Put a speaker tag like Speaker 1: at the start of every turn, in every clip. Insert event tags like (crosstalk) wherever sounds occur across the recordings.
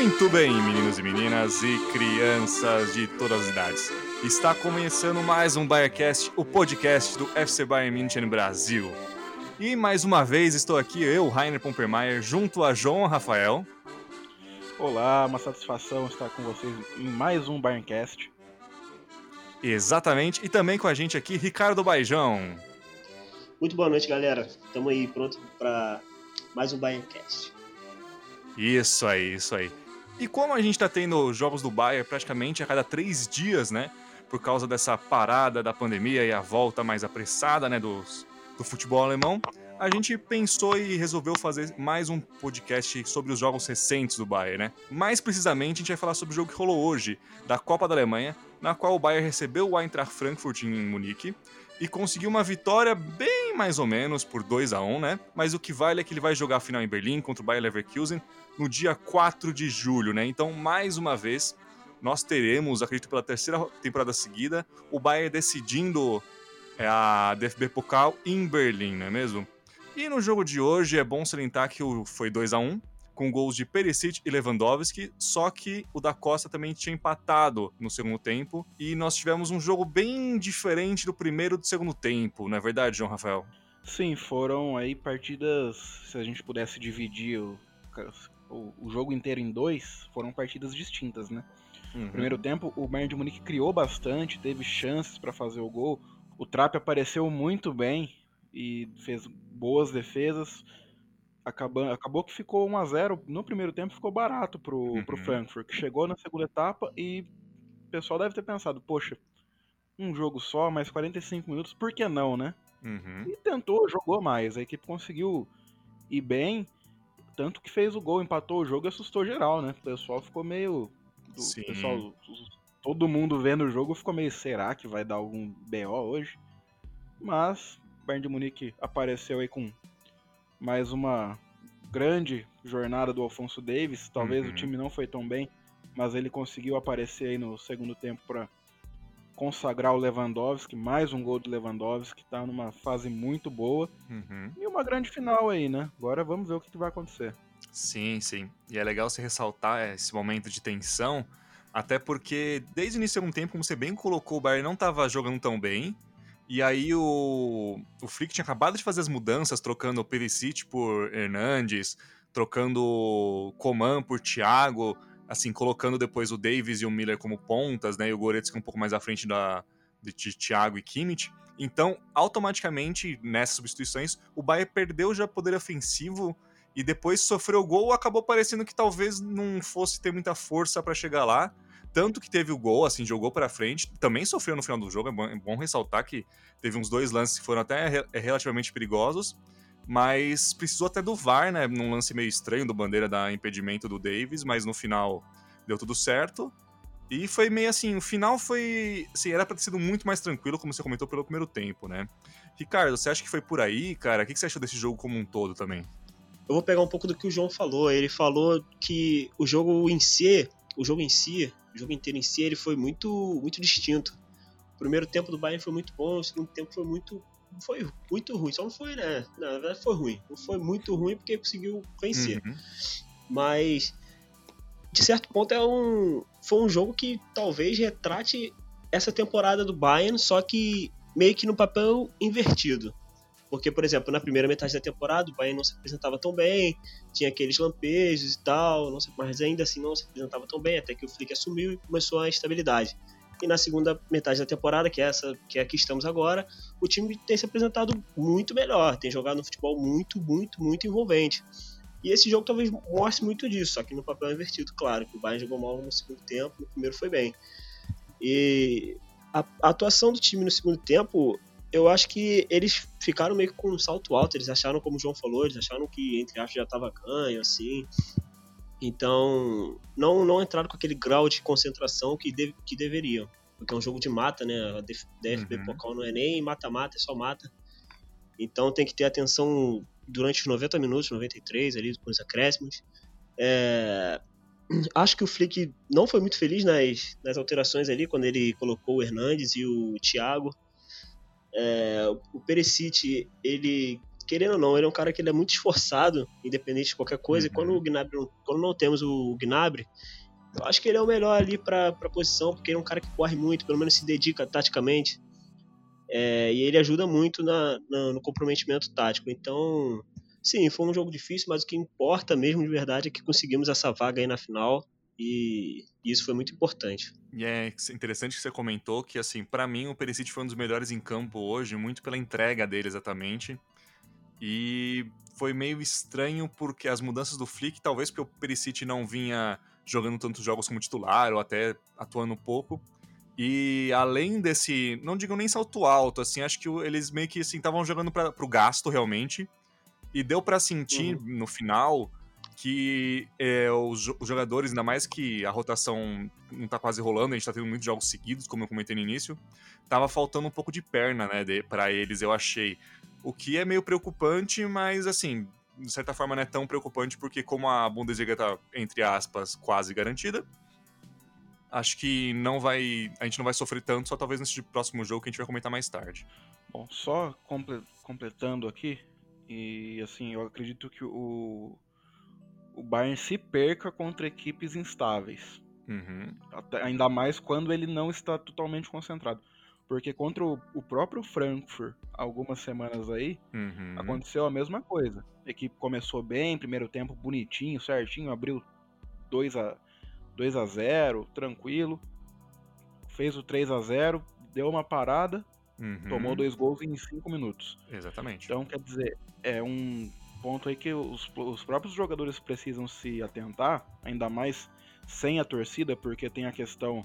Speaker 1: Muito bem, meninos e meninas e crianças de todas as idades. Está começando mais um Bayercast, o podcast do FC Bayern München Brasil. E mais uma vez estou aqui, eu, Rainer Pompermeier, junto a João Rafael.
Speaker 2: Olá, uma satisfação estar com vocês em mais um Bayerncast.
Speaker 1: Exatamente, e também com a gente aqui, Ricardo Baijão.
Speaker 3: Muito boa noite, galera. Estamos aí pronto para mais um Bayerncast.
Speaker 1: Isso aí, isso aí. E como a gente tá tendo jogos do Bayern praticamente a cada três dias, né? Por causa dessa parada da pandemia e a volta mais apressada, né? Dos, do futebol alemão, a gente pensou e resolveu fazer mais um podcast sobre os jogos recentes do Bayern, né? Mais precisamente, a gente vai falar sobre o jogo que rolou hoje, da Copa da Alemanha, na qual o Bayern recebeu o Eintracht Frankfurt em Munique e conseguiu uma vitória bem mais ou menos por 2 a 1 né? Mas o que vale é que ele vai jogar a final em Berlim contra o Bayer Leverkusen no dia 4 de julho, né? Então, mais uma vez, nós teremos, acredito pela terceira temporada seguida, o Bayern decidindo é, a DFB Pokal em Berlim, não é mesmo? E no jogo de hoje é bom salientar que foi 2 a 1 com gols de Perisic e Lewandowski, só que o da Costa também tinha empatado no segundo tempo, e nós tivemos um jogo bem diferente do primeiro e do segundo tempo, não é verdade, João Rafael?
Speaker 2: Sim, foram aí partidas, se a gente pudesse dividir o, o jogo inteiro em dois, foram partidas distintas, né? Uhum. No primeiro tempo, o Bayern de Munique criou bastante, teve chances para fazer o gol, o Trapp apareceu muito bem e fez boas defesas, acabou, acabou que ficou 1 a 0 no primeiro tempo ficou barato pro, uhum. pro Frankfurt, que chegou na segunda etapa e o pessoal deve ter pensado, poxa, um jogo só, mais 45 minutos, por que não, né? Uhum. E tentou, jogou mais, a equipe conseguiu ir bem, tanto que fez o gol, empatou o jogo e assustou geral, né? O pessoal ficou meio... Do. Pessoal, todo mundo vendo o jogo ficou meio, será que vai dar algum BO hoje? Mas Bayern de Munique apareceu aí com mais uma grande jornada do Alfonso Davis. Talvez uhum. o time não foi tão bem, mas ele conseguiu aparecer aí no segundo tempo para consagrar o Lewandowski, mais um gol do Lewandowski, que está numa fase muito boa. Uhum. E uma grande final aí, né? Agora vamos ver o que, que vai acontecer.
Speaker 1: Sim, sim. E é legal você ressaltar esse momento de tensão, até porque desde o início de um tempo, como você bem colocou, o Bayern não estava jogando tão bem. E aí o, o Flick tinha acabado de fazer as mudanças, trocando o Perisic por Hernandes, trocando Coman por Thiago, assim, colocando depois o Davis e o Miller como pontas, né? E o Goretzka um pouco mais à frente da, de, de Thiago e Kimmich. Então, automaticamente, nessas substituições, o Bayern perdeu já poder ofensivo e depois sofreu o gol, acabou parecendo que talvez não fosse ter muita força para chegar lá. Tanto que teve o gol, assim, jogou para frente, também sofreu no final do jogo. É bom, é bom, ressaltar que teve uns dois lances que foram até re é relativamente perigosos, mas precisou até do VAR, né? Num lance meio estranho do bandeira da impedimento do Davis, mas no final deu tudo certo. E foi meio assim, o final foi. Assim, era pra ter sido muito mais tranquilo, como você comentou pelo primeiro tempo, né? Ricardo, você acha que foi por aí, cara? O que você achou desse jogo como um todo também?
Speaker 3: Eu vou pegar um pouco do que o João falou. Ele falou que o jogo em si, o jogo em si, o jogo inteiro em si, ele foi muito, muito distinto. O primeiro tempo do Bayern foi muito bom, o segundo tempo foi muito foi muito ruim. Só não foi, né? Na verdade foi ruim. Não foi muito ruim porque conseguiu vencer. Uhum. Mas de certo ponto é um foi um jogo que talvez retrate essa temporada do Bayern, só que meio que no papel invertido. Porque, por exemplo, na primeira metade da temporada, o Bayern não se apresentava tão bem, tinha aqueles lampejos e tal, não sei, mas ainda assim não se apresentava tão bem, até que o Flick assumiu e começou a estabilidade. E na segunda metade da temporada, que é essa que é aqui estamos agora, o time tem se apresentado muito melhor, tem jogado um futebol muito, muito, muito envolvente. E esse jogo talvez mostre muito disso, só que no papel invertido, claro, que o Bayern jogou mal no segundo tempo, no primeiro foi bem. E a, a atuação do time no segundo tempo eu acho que eles ficaram meio com um salto alto. Eles acharam, como o João falou, eles acharam que, entre aspas, já estava ganho, assim. Então, não, não entraram com aquele grau de concentração que, de, que deveriam. Porque é um jogo de mata, né? A DFB uhum. Pokal não é nem mata-mata, é só mata. Então tem que ter atenção durante os 90 minutos, 93 ali, com os acréscimos. É, (clears throat) acho que o Flick não foi muito feliz nas, nas alterações ali, quando ele colocou o Hernandes e o Thiago. É, o Perisic, ele, querendo ou não, ele é um cara que ele é muito esforçado, independente de qualquer coisa. Uhum. E quando, o Gnabry, quando não temos o Gnabry, eu acho que ele é o melhor ali para a posição, porque ele é um cara que corre muito, pelo menos se dedica taticamente. É, e ele ajuda muito na, na, no comprometimento tático. Então, sim, foi um jogo difícil, mas o que importa mesmo de verdade é que conseguimos essa vaga aí na final. E isso foi muito importante.
Speaker 1: E é interessante que você comentou que, assim, para mim o Perisic foi um dos melhores em campo hoje, muito pela entrega dele exatamente. E foi meio estranho porque as mudanças do Flick, talvez porque o Perisic não vinha jogando tantos jogos como titular ou até atuando pouco, e além desse, não digo nem salto alto, assim, acho que eles meio que assim estavam jogando para pro gasto realmente. E deu para sentir uhum. no final que é, os, os, jogadores, ainda mais que a rotação não tá quase rolando, a gente tá tendo muitos jogos seguidos, como eu comentei no início, tava faltando um pouco de perna, né, para eles, eu achei. O que é meio preocupante, mas assim, de certa forma não é tão preocupante, porque como a Bundesliga tá, entre aspas, quase garantida, acho que não vai. A gente não vai sofrer tanto, só talvez nesse próximo jogo que a gente vai comentar mais tarde.
Speaker 2: Bom, só completando aqui, e assim, eu acredito que o, o Bayern se perca contra equipes instáveis.
Speaker 1: Uhum.
Speaker 2: Até, ainda mais quando ele não está totalmente concentrado. Porque contra o, o próprio Frankfurt, algumas semanas aí,
Speaker 1: uhum.
Speaker 2: aconteceu a mesma coisa. A equipe começou bem, primeiro tempo bonitinho, certinho, abriu 2 a 2 a 0 tranquilo. Fez o 3 a 0 deu uma parada, uhum. tomou dois gols em 5 minutos.
Speaker 1: Exatamente.
Speaker 2: Então, quer dizer, é um ponto aí que os, os próprios jogadores precisam se atentar, ainda mais sem a torcida, porque tem a questão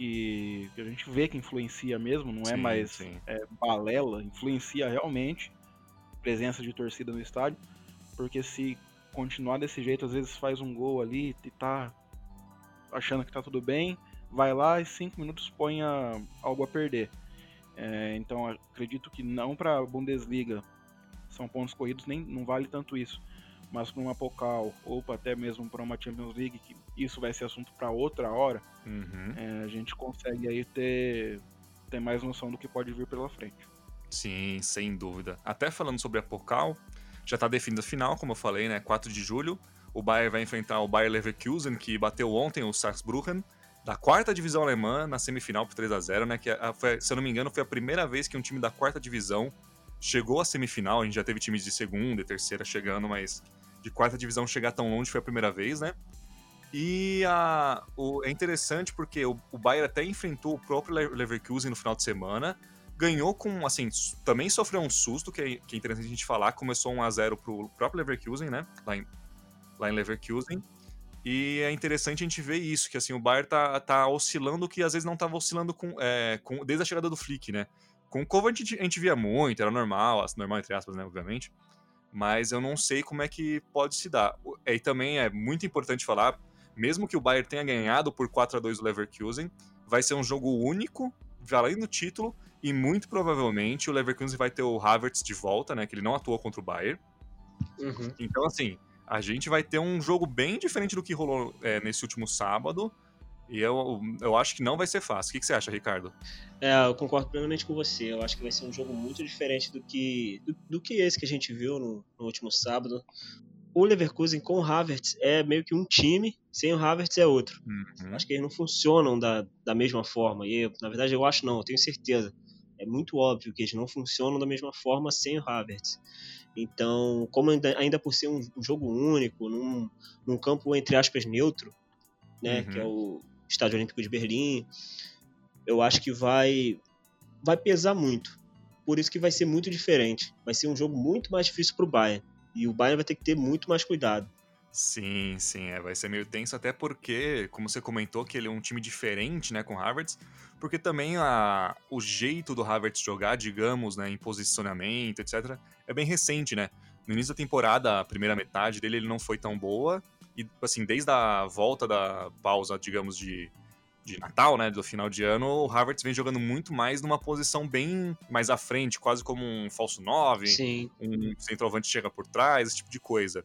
Speaker 2: que, que a gente vê que influencia mesmo, não é sim, mais é, balela, influencia realmente presença de torcida no estádio, porque se continuar desse jeito, às vezes faz um gol ali e tá achando que tá tudo bem, vai lá e cinco minutos põe a, algo a perder. É, então acredito que não para a Bundesliga são pontos corridos, nem não vale tanto isso. Mas para uma Pokal ou até mesmo para uma Champions League, que isso vai ser assunto para outra hora,
Speaker 1: uhum.
Speaker 2: é, a gente consegue aí ter, ter mais noção do que pode vir pela frente.
Speaker 1: Sim, sem dúvida. Até falando sobre a Pokal, já está definida a final, como eu falei, né? 4 de julho. O Bayern vai enfrentar o Bayer Leverkusen, que bateu ontem o Saarbrücken, da quarta divisão alemã, na semifinal por 3 a 0 né? Que foi, se eu não me engano, foi a primeira vez que um time da quarta divisão chegou à semifinal. A gente já teve times de segunda e terceira chegando, mas de quarta divisão chegar tão longe foi a primeira vez, né? E a, o, é interessante porque o, o Bayern até enfrentou o próprio Leverkusen no final de semana, ganhou com, assim, também sofreu um susto, que é, que é interessante a gente falar, começou 1 a 0 pro próprio Leverkusen, né? Lá em, lá em Leverkusen. E é interessante a gente ver isso, que assim, o Bayern tá, tá oscilando que às vezes não estava oscilando com, é, com, desde a chegada do Flick, né? Com o Kovac a gente, a gente via muito, era normal, normal entre aspas, né, obviamente. Mas eu não sei como é que pode se dar. É, e também é muito importante falar, mesmo que o Bayern tenha ganhado por 4 a 2 o Leverkusen, vai ser um jogo único, valendo o título, e muito provavelmente o Leverkusen vai ter o Havertz de volta, né, que ele não atuou contra o Bayern.
Speaker 3: Uhum.
Speaker 1: Então, assim, a gente vai ter um jogo bem diferente do que rolou é, nesse último sábado. E eu, eu acho que não vai ser fácil. O que, você acha, Ricardo?
Speaker 3: É, eu concordo plenamente com você. Eu acho que vai ser um jogo muito diferente do que, do, do que esse que a gente viu no, no, último sábado. O Leverkusen com o Havertz é meio que um time, sem o Havertz é outro.
Speaker 1: Uhum.
Speaker 3: Acho que eles não funcionam da, da mesma forma. E, na verdade, eu acho não, eu tenho certeza. É muito óbvio que eles não funcionam da mesma forma sem o Havertz. Então, como ainda, ainda por ser um, um jogo único, num, num, campo entre aspas neutro, né, uhum. que é o Estádio Olímpico de Berlim, eu acho que vai vai pesar muito. Por isso que vai ser muito diferente. Vai ser um jogo muito mais difícil para o Bayern. E o Bayern vai ter que ter muito mais cuidado.
Speaker 1: Sim, sim, é, vai ser meio tenso, até porque, como você comentou, que ele é um time diferente, né, com Harvard, porque também a, o jeito do Havertz jogar, digamos, né, em posicionamento, etc., é bem recente, né? No início da temporada, a primeira metade dele ele não foi tão boa, e assim, desde a volta da pausa, digamos, de, de Natal, né, do final de ano, o Havertz vem jogando muito mais numa posição bem mais à frente, quase como um falso 9,
Speaker 3: Sim.
Speaker 1: um centroavante chega por trás, esse tipo de coisa.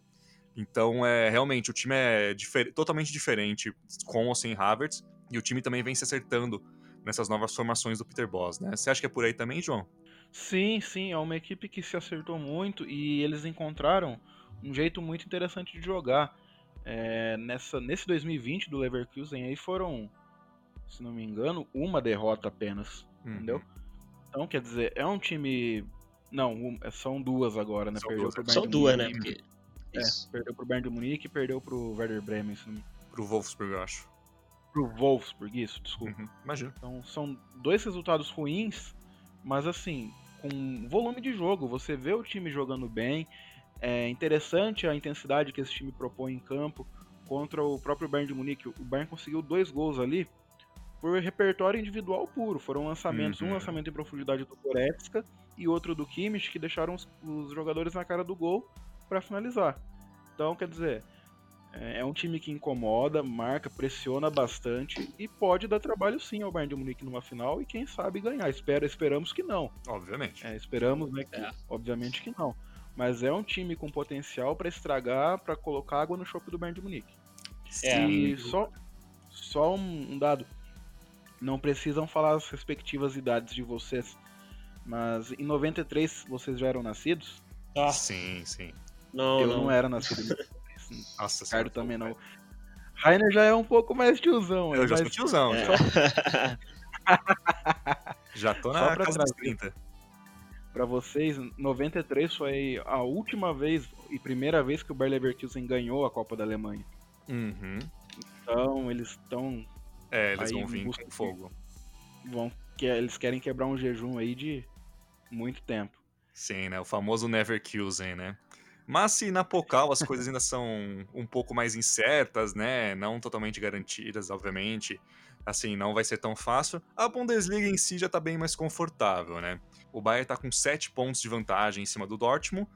Speaker 1: Então, é realmente, o time é difer totalmente diferente com ou sem Havertz, e o time também vem se acertando nessas novas formações do Peter Boss, né? Você acha que é por aí também, João?
Speaker 2: Sim, sim, é uma equipe que se acertou muito e eles encontraram um jeito muito interessante de jogar. É, nessa, nesse 2020 do Leverkusen aí foram, se não me engano, uma derrota apenas, uhum. entendeu? Então, quer dizer, é um time... Não, um, são duas agora, né?
Speaker 3: São perdeu duas, pro são duas né? Porque...
Speaker 2: É, perdeu pro Bayern de Munique e perdeu pro Werder Bremen. Se não...
Speaker 1: Pro Wolfsburg, eu acho.
Speaker 2: Pro Wolfsburg, isso, desculpa.
Speaker 1: Uhum, imagina.
Speaker 2: Então, são dois resultados ruins, mas assim, com volume de jogo, você vê o time jogando bem, é interessante a intensidade que esse time propõe em campo contra o próprio Bayern de Munique. O Bayern conseguiu dois gols ali por repertório individual puro. Foram lançamentos, uhum. um lançamento em profundidade do Goretzka e outro do Kimmich, que deixaram os, os jogadores na cara do gol para finalizar. Então, quer dizer, é, é um time que incomoda, marca, pressiona bastante e pode dar trabalho sim ao Bayern de Munique numa final e quem sabe ganhar. Espera, esperamos que não.
Speaker 1: Obviamente.
Speaker 2: É, esperamos, né? Que, é. Obviamente que não. Mas é um time com potencial para estragar, para colocar água no chope do Bayern de Munique. É. E só, só um dado. Não precisam falar as respectivas idades de vocês. Mas em 93 vocês já eram nascidos?
Speaker 1: Ah. Sim, sim.
Speaker 2: Não, Eu não, não era nascido em 93. (laughs) Nossa, Ricardo também não. Rainer já é um pouco mais tiozão.
Speaker 1: Eu já sou tiozão. É. Já. (laughs) já tô na casa dos 30
Speaker 2: para vocês, 93 foi a última vez e primeira vez que o Bayer Leverkusen ganhou a Copa da Alemanha.
Speaker 1: Uhum.
Speaker 2: Então eles estão.
Speaker 1: É, eles vão vir com fogo.
Speaker 2: Vão, que eles querem quebrar um jejum aí de muito tempo.
Speaker 1: Sim, né? O famoso Neverkusen, né? Mas se na Pocal as coisas ainda são um pouco mais incertas, né? Não totalmente garantidas, obviamente. Assim, não vai ser tão fácil. A Bundesliga em si já tá bem mais confortável, né? O Bayern tá com 7 pontos de vantagem em cima do Dortmund.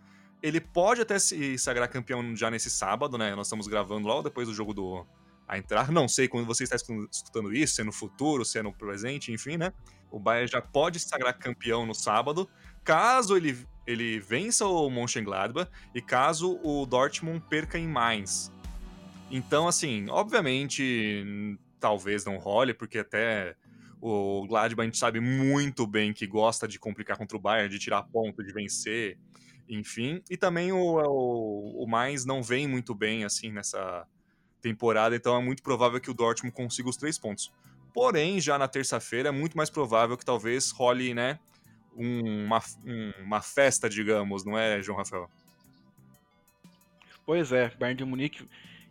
Speaker 1: Ele pode até se sagrar campeão já nesse sábado, né? Nós estamos gravando logo depois do jogo do a entrar. Não sei quando você está escutando isso, se é no futuro, se é no presente, enfim, né? O Bayern já pode se sagrar campeão no sábado, caso ele, ele vença o Mönchengladbach e caso o Dortmund perca em Mainz. Então, assim, obviamente, talvez não role, porque até o Gladbach a gente sabe muito bem que gosta de complicar contra o Bayern, de tirar ponto, de vencer, enfim. E também o, o, o mais não vem muito bem assim nessa temporada, então é muito provável que o Dortmund consiga os três pontos. Porém, já na terça-feira é muito mais provável que talvez role, né, uma, uma festa, digamos, não é, João Rafael?
Speaker 2: Pois é, Bayern de Munique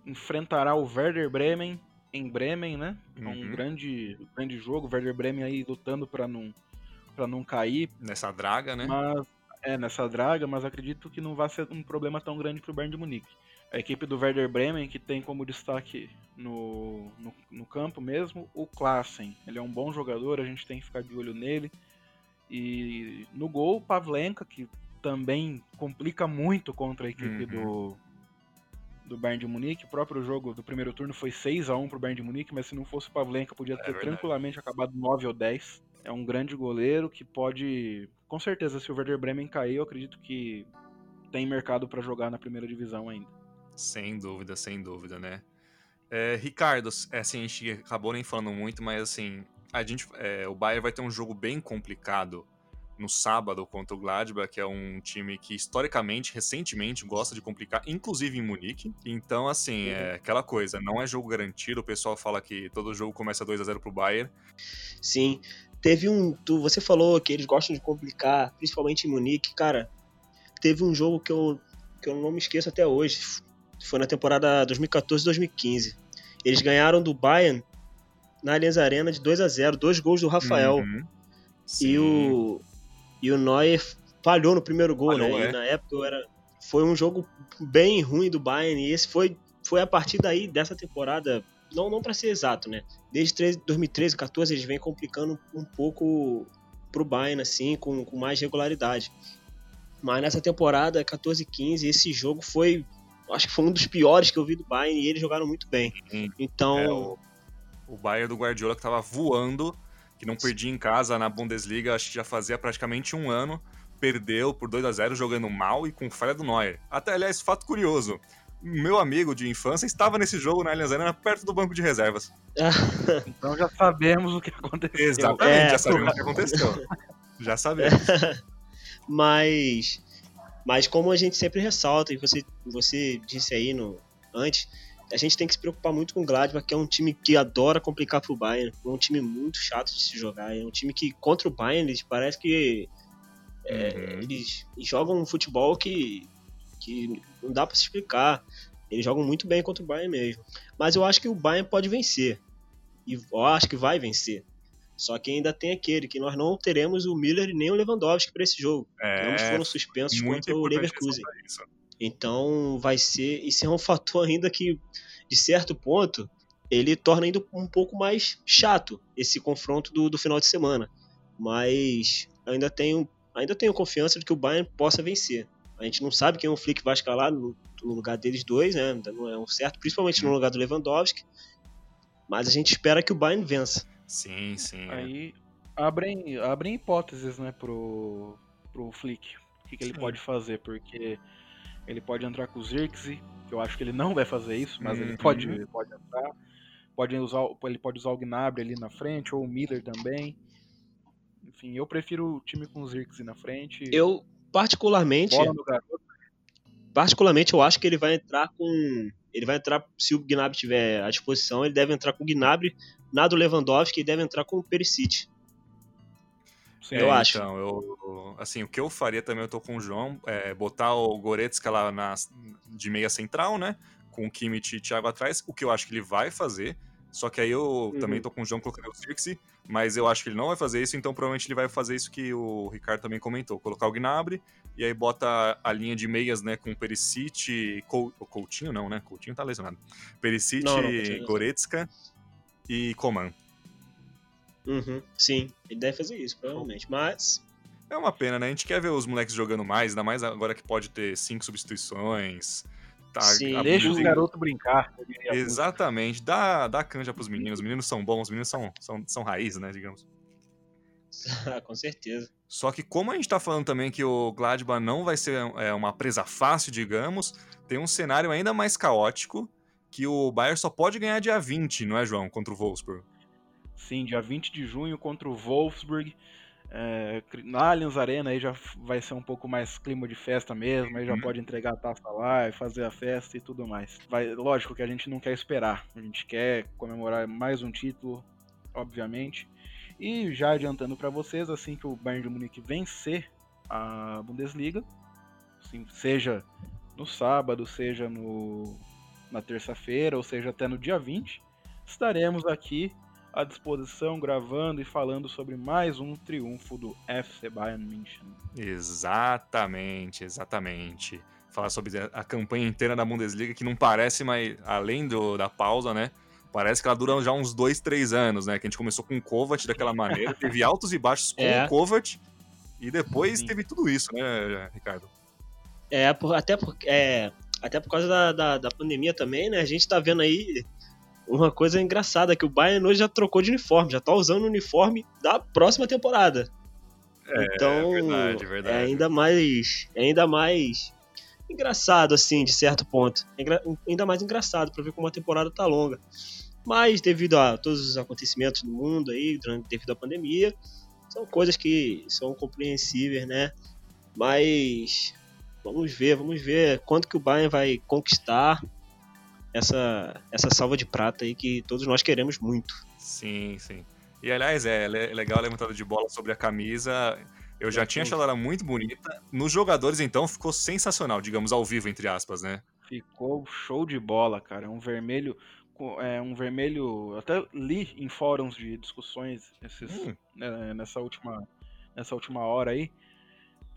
Speaker 2: enfrentará o Werder Bremen em Bremen, né? É um uhum. grande, grande jogo. Werder Bremen aí lutando para não para não cair
Speaker 1: nessa draga, né?
Speaker 2: Mas é nessa draga, mas acredito que não vai ser um problema tão grande para o Bayern de Munique. A equipe do Werder Bremen que tem como destaque no, no, no campo mesmo o Klassen. Ele é um bom jogador, a gente tem que ficar de olho nele. E no gol, Pavlenka, que também complica muito contra a equipe uhum. do, do Bayern de Munique. O próprio jogo do primeiro turno foi 6 a 1 pro Bayern de Munique, mas se não fosse o Pavlenka, podia é ter é tranquilamente acabado 9 ou 10. É um grande goleiro que pode, com certeza, se o Werder Bremen cair, eu acredito que tem mercado para jogar na primeira divisão ainda.
Speaker 1: Sem dúvida, sem dúvida, né? É, Ricardo, é, assim, a gente acabou nem falando muito, mas assim, a gente, é, o Bayern vai ter um jogo bem complicado no sábado contra o Gladbach, que é um time que historicamente, recentemente, gosta de complicar, inclusive em Munique. Então, assim, é aquela coisa, não é jogo garantido. O pessoal fala que todo jogo começa 2 a 0 pro Bayern.
Speaker 3: Sim. Teve um. Tu, você falou que eles gostam de complicar, principalmente em Munique. Cara, teve um jogo que eu, que eu não me esqueço até hoje. Foi na temporada 2014-2015. Eles ganharam do Bayern na Allianz Arena de 2 a 0 dois gols do Rafael. Uhum. E o, e o Neuer falhou no primeiro gol, falhou, né? É. E na época era, foi um jogo bem ruim do Bayern. E esse foi, foi a partir daí dessa temporada. Não, não para ser exato, né? Desde 2013, 14 eles vêm complicando um pouco pro Bayern, assim, com, com mais regularidade. Mas nessa temporada, 14 15, esse jogo foi. Acho que foi um dos piores que eu vi do Bayern e eles jogaram muito bem. Então. É, o
Speaker 1: O Bayern do Guardiola que tava voando, que não perdia em casa na Bundesliga, acho que já fazia praticamente um ano. Perdeu por 2 a 0 jogando mal e com falha do Neuer. Até, aliás, fato curioso. Meu amigo de infância estava nesse jogo na Allianz Arena perto do banco de reservas. (laughs)
Speaker 2: então já sabemos o que aconteceu.
Speaker 1: Exatamente, é, já sabemos o que aconteceu. já sabemos. (laughs)
Speaker 3: mas, mas como a gente sempre ressalta, e você, você disse aí no, antes, a gente tem que se preocupar muito com o Gladbach, que é um time que adora complicar pro Bayern. É um time muito chato de se jogar. É um time que, contra o Bayern, eles parece que. É, uhum. Eles jogam um futebol que, que não dá para se explicar. Eles jogam muito bem contra o Bayern mesmo. Mas eu acho que o Bayern pode vencer. E eu acho que vai vencer. Só que ainda tem aquele que nós não teremos o Miller nem o Lewandowski para esse jogo. É, ambos foram suspensos contra o Leverkusen. Então vai ser. Isso é um (laughs) fator ainda que, de certo ponto, ele torna ainda um pouco mais chato esse confronto do, do final de semana. Mas ainda tenho, ainda tenho confiança de que o Bayern possa vencer. A gente não sabe quem o Flick vai escalar no, no lugar deles dois, né? Ainda não é um certo, principalmente no lugar do Lewandowski. Mas a gente espera que o Bayern vença.
Speaker 1: Sim, sim.
Speaker 2: Aí abrem, abrem hipóteses, né, pro, pro Flick. O que, que ele pode fazer, porque ele pode entrar com o Zirkzee, que eu acho que ele não vai fazer isso, mas uhum. ele pode, ele pode entrar. Pode usar, ele pode usar o Gnabry ali na frente, ou o Miller também. Enfim, eu prefiro o time com o Zirkzee na frente.
Speaker 3: Eu, particularmente. Particularmente, eu acho que ele vai entrar com. Ele vai entrar, se o Gnabry tiver à disposição, ele deve entrar com o Gnabry, nada do Lewandowski, e deve entrar com o Perisic.
Speaker 1: Eu é, acho. Então, eu, assim, o que eu faria também, eu tô com o João, é botar o Goretzka lá na, de meia central, né? Com o Kimmich e Thiago atrás, o que eu acho que ele vai fazer. Só que aí eu uhum. também tô com o João colocando o Circe, mas eu acho que ele não vai fazer isso, então provavelmente ele vai fazer isso que o Ricardo também comentou, colocar o Gnabry, e aí bota a linha de meias, né, com Perisic, Cou... Coutinho não, né, Coutinho tá lesionado. Perisic, não, não, Goretzka e Coman.
Speaker 3: Uhum, sim, ele deve fazer isso, provavelmente. Mas.
Speaker 1: É uma pena, né? A gente quer ver os moleques jogando mais, ainda mais agora que pode ter cinco substituições.
Speaker 2: Tá, Sim, deixa os garotos brincar.
Speaker 1: Exatamente, dá, dá canja pros meninos. Os meninos são bons, os meninos são, são, são raízes, né, digamos. (laughs)
Speaker 3: Com certeza.
Speaker 1: Só que como a gente tá falando também que o Gladbach não vai ser é, uma presa fácil, digamos, tem um cenário ainda mais caótico que o Bayern só pode ganhar dia 20, não é, João? Contra o Wolfsburg.
Speaker 2: Sim, dia 20 de junho contra o Wolfsburg. É, na Allianz Arena aí já vai ser um pouco mais clima de festa mesmo, aí já uhum. pode entregar a taça lá e fazer a festa e tudo mais. Vai, lógico que a gente não quer esperar, a gente quer comemorar mais um título, obviamente. E já adiantando para vocês, assim que o Bayern de Munique vencer a Bundesliga, assim, seja no sábado, seja no, na terça-feira, ou seja até no dia 20, estaremos aqui à disposição, gravando e falando sobre mais um triunfo do FC Bayern München.
Speaker 1: Exatamente, exatamente. Falar sobre a campanha inteira da Bundesliga, que não parece, mas além do, da pausa, né? Parece que ela dura já uns dois, três anos, né? Que a gente começou com o Kovac daquela maneira, (laughs) teve altos e baixos com é. o Kovac, e depois Sim. teve tudo isso, né, Ricardo?
Speaker 3: É, por, até, por, é, até por causa da, da, da pandemia também, né? A gente tá vendo aí uma coisa engraçada que o Bayern hoje já trocou de uniforme, já tá usando o uniforme da próxima temporada. É, então, verdade, verdade. é ainda mais, é ainda mais engraçado assim, de certo ponto. É ainda mais engraçado para ver como a temporada tá longa. Mas devido a todos os acontecimentos do mundo aí, devido à pandemia, são coisas que são compreensíveis, né? Mas vamos ver, vamos ver quanto que o Bayern vai conquistar essa, essa salva de prata aí que todos nós queremos muito.
Speaker 1: Sim, sim. E aliás, é legal a levantada de bola sobre a camisa. Eu já tinha achado ela muito bonita. Nos jogadores, então, ficou sensacional, digamos, ao vivo, entre aspas, né?
Speaker 2: Ficou show de bola, cara. É um vermelho. É um vermelho. Até li em fóruns de discussões esses, hum. né, nessa, última, nessa última hora aí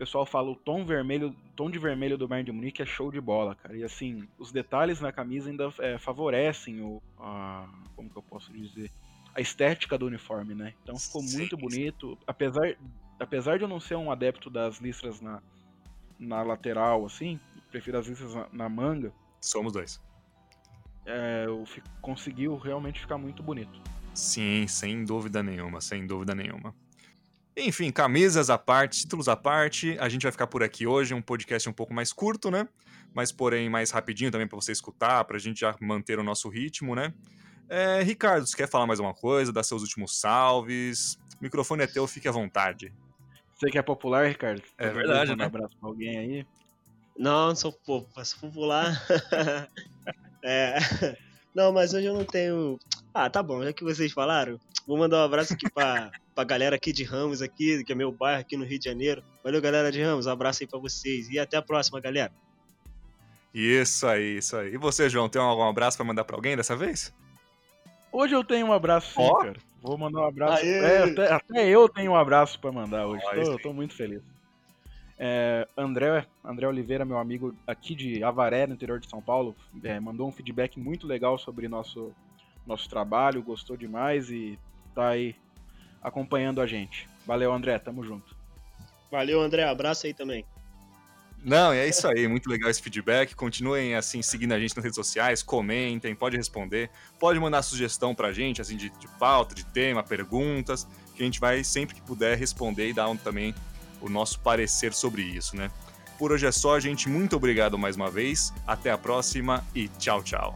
Speaker 2: pessoal fala o tom vermelho, tom de vermelho do Bayern de Munique é show de bola, cara. E assim, os detalhes na camisa ainda é, favorecem o, a, como que eu posso dizer, a estética do uniforme, né? Então ficou muito bonito, apesar, apesar de eu não ser um adepto das listras na, na lateral, assim, prefiro as listras na, na manga.
Speaker 1: Somos dois.
Speaker 2: É, eu, conseguiu realmente ficar muito bonito.
Speaker 1: Sim, sem dúvida nenhuma, sem dúvida nenhuma. Enfim, camisas à parte, títulos à parte, a gente vai ficar por aqui hoje, um podcast um pouco mais curto, né? Mas porém mais rapidinho também para você escutar, para a gente já manter o nosso ritmo, né? É, Ricardo, você quer falar mais uma coisa, dar seus últimos salves? O microfone é teu, fique à vontade.
Speaker 2: Você que é popular, Ricardo?
Speaker 1: É verdade, né?
Speaker 2: Um abraço pra alguém aí.
Speaker 3: Não, não sou sou popular. (laughs) é. Não, mas hoje eu não tenho. Ah, tá bom, já que vocês falaram, vou mandar um abraço aqui pra, pra galera aqui de Ramos, aqui, que é meu bairro aqui no Rio de Janeiro. Valeu, galera de Ramos, um abraço aí pra vocês. E até a próxima, galera.
Speaker 1: Isso aí, isso aí. E você, João, tem algum abraço para mandar para alguém dessa vez?
Speaker 2: Hoje eu tenho um abraço sim, oh. cara. Vou mandar um abraço. É, até, até, eu tenho um abraço para mandar hoje. Oh, tô, tô, muito feliz. É, André, André Oliveira, meu amigo aqui de Avaré, no interior de São Paulo, é, mandou um feedback muito legal sobre nosso, nosso trabalho, gostou demais e tá aí acompanhando a gente. Valeu, André, tamo junto.
Speaker 3: Valeu, André, abraço aí também.
Speaker 1: Não, é isso aí, muito legal esse feedback. Continuem assim seguindo a gente nas redes sociais, comentem, pode responder, pode mandar sugestão pra gente, assim, de, de pauta, de tema, perguntas, que a gente vai sempre que puder responder e dar um, também o nosso parecer sobre isso, né? Por hoje é só, gente. Muito obrigado mais uma vez. Até a próxima e tchau, tchau.